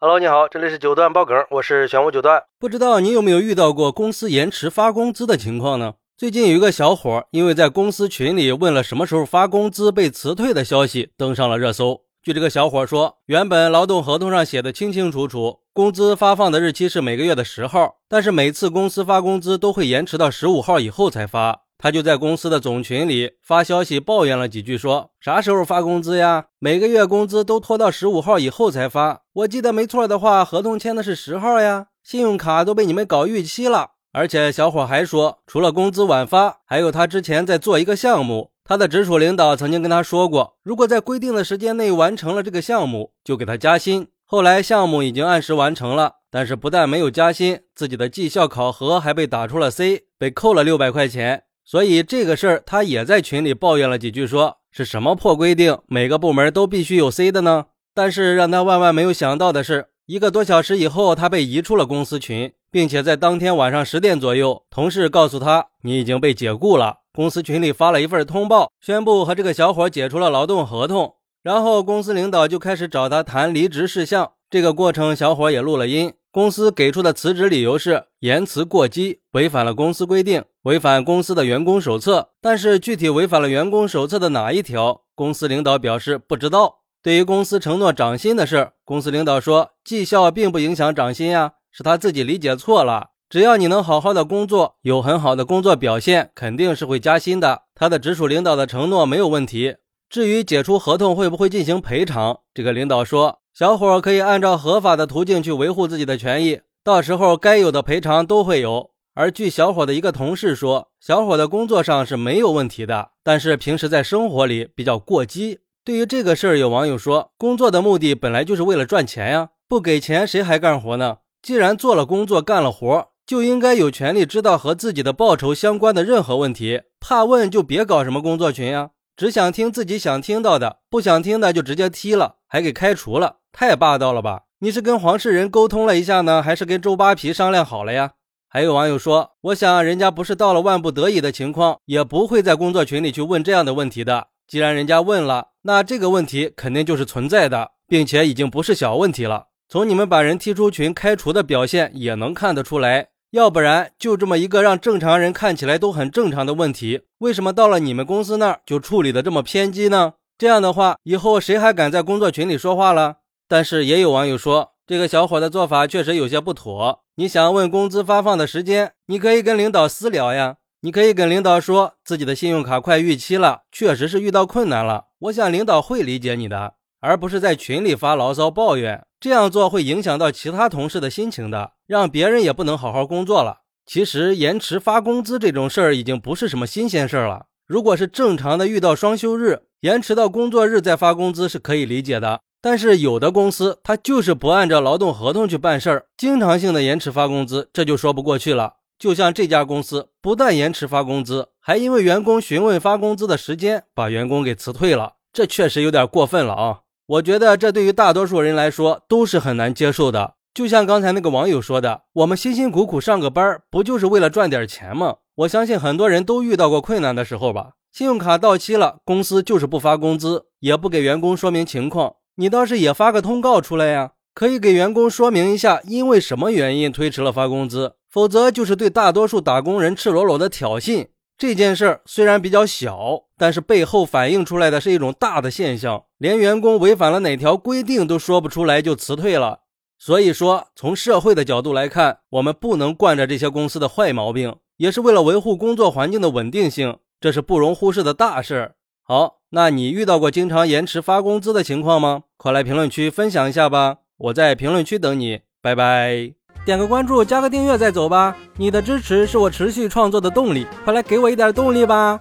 Hello，你好，这里是九段爆梗，我是玄武九段。不知道你有没有遇到过公司延迟发工资的情况呢？最近有一个小伙因为在公司群里问了什么时候发工资被辞退的消息登上了热搜。据这个小伙说，原本劳动合同上写的清清楚楚，工资发放的日期是每个月的十号，但是每次公司发工资都会延迟到十五号以后才发。他就在公司的总群里发消息抱怨了几句，说啥时候发工资呀？每个月工资都拖到十五号以后才发。我记得没错的话，合同签的是十号呀。信用卡都被你们搞逾期了。而且小伙还说，除了工资晚发，还有他之前在做一个项目，他的直属领导曾经跟他说过，如果在规定的时间内完成了这个项目，就给他加薪。后来项目已经按时完成了，但是不但没有加薪，自己的绩效考核还被打出了 C，被扣了六百块钱。所以这个事儿，他也在群里抱怨了几句，说是什么破规定，每个部门都必须有 C 的呢？但是让他万万没有想到的是，一个多小时以后，他被移出了公司群，并且在当天晚上十点左右，同事告诉他，你已经被解雇了。公司群里发了一份通报，宣布和这个小伙解除了劳动合同。然后公司领导就开始找他谈离职事项，这个过程小伙也录了音。公司给出的辞职理由是言辞过激，违反了公司规定，违反公司的员工手册。但是具体违反了员工手册的哪一条，公司领导表示不知道。对于公司承诺涨薪的事，公司领导说绩效并不影响涨薪呀，是他自己理解错了。只要你能好好的工作，有很好的工作表现，肯定是会加薪的。他的直属领导的承诺没有问题。至于解除合同会不会进行赔偿，这个领导说。小伙可以按照合法的途径去维护自己的权益，到时候该有的赔偿都会有。而据小伙的一个同事说，小伙的工作上是没有问题的，但是平时在生活里比较过激。对于这个事儿，有网友说，工作的目的本来就是为了赚钱呀，不给钱谁还干活呢？既然做了工作干了活，就应该有权利知道和自己的报酬相关的任何问题。怕问就别搞什么工作群呀，只想听自己想听到的，不想听的就直接踢了，还给开除了。太霸道了吧！你是跟黄世仁沟通了一下呢，还是跟周扒皮商量好了呀？还有网友说，我想人家不是到了万不得已的情况，也不会在工作群里去问这样的问题的。既然人家问了，那这个问题肯定就是存在的，并且已经不是小问题了。从你们把人踢出群、开除的表现也能看得出来。要不然，就这么一个让正常人看起来都很正常的问题，为什么到了你们公司那儿就处理的这么偏激呢？这样的话，以后谁还敢在工作群里说话了？但是也有网友说，这个小伙的做法确实有些不妥。你想问工资发放的时间，你可以跟领导私聊呀。你可以跟领导说自己的信用卡快逾期了，确实是遇到困难了。我想领导会理解你的，而不是在群里发牢骚抱怨。这样做会影响到其他同事的心情的，让别人也不能好好工作了。其实延迟发工资这种事儿已经不是什么新鲜事儿了。如果是正常的遇到双休日，延迟到工作日再发工资是可以理解的。但是有的公司他就是不按照劳动合同去办事儿，经常性的延迟发工资，这就说不过去了。就像这家公司，不但延迟发工资，还因为员工询问发工资的时间，把员工给辞退了，这确实有点过分了啊！我觉得这对于大多数人来说都是很难接受的。就像刚才那个网友说的，我们辛辛苦苦上个班，不就是为了赚点钱吗？我相信很多人都遇到过困难的时候吧。信用卡到期了，公司就是不发工资，也不给员工说明情况。你倒是也发个通告出来呀，可以给员工说明一下，因为什么原因推迟了发工资，否则就是对大多数打工人赤裸裸的挑衅。这件事儿虽然比较小，但是背后反映出来的是一种大的现象，连员工违反了哪条规定都说不出来就辞退了。所以说，从社会的角度来看，我们不能惯着这些公司的坏毛病，也是为了维护工作环境的稳定性，这是不容忽视的大事儿。好。那你遇到过经常延迟发工资的情况吗？快来评论区分享一下吧！我在评论区等你，拜拜！点个关注，加个订阅再走吧！你的支持是我持续创作的动力，快来给我一点动力吧！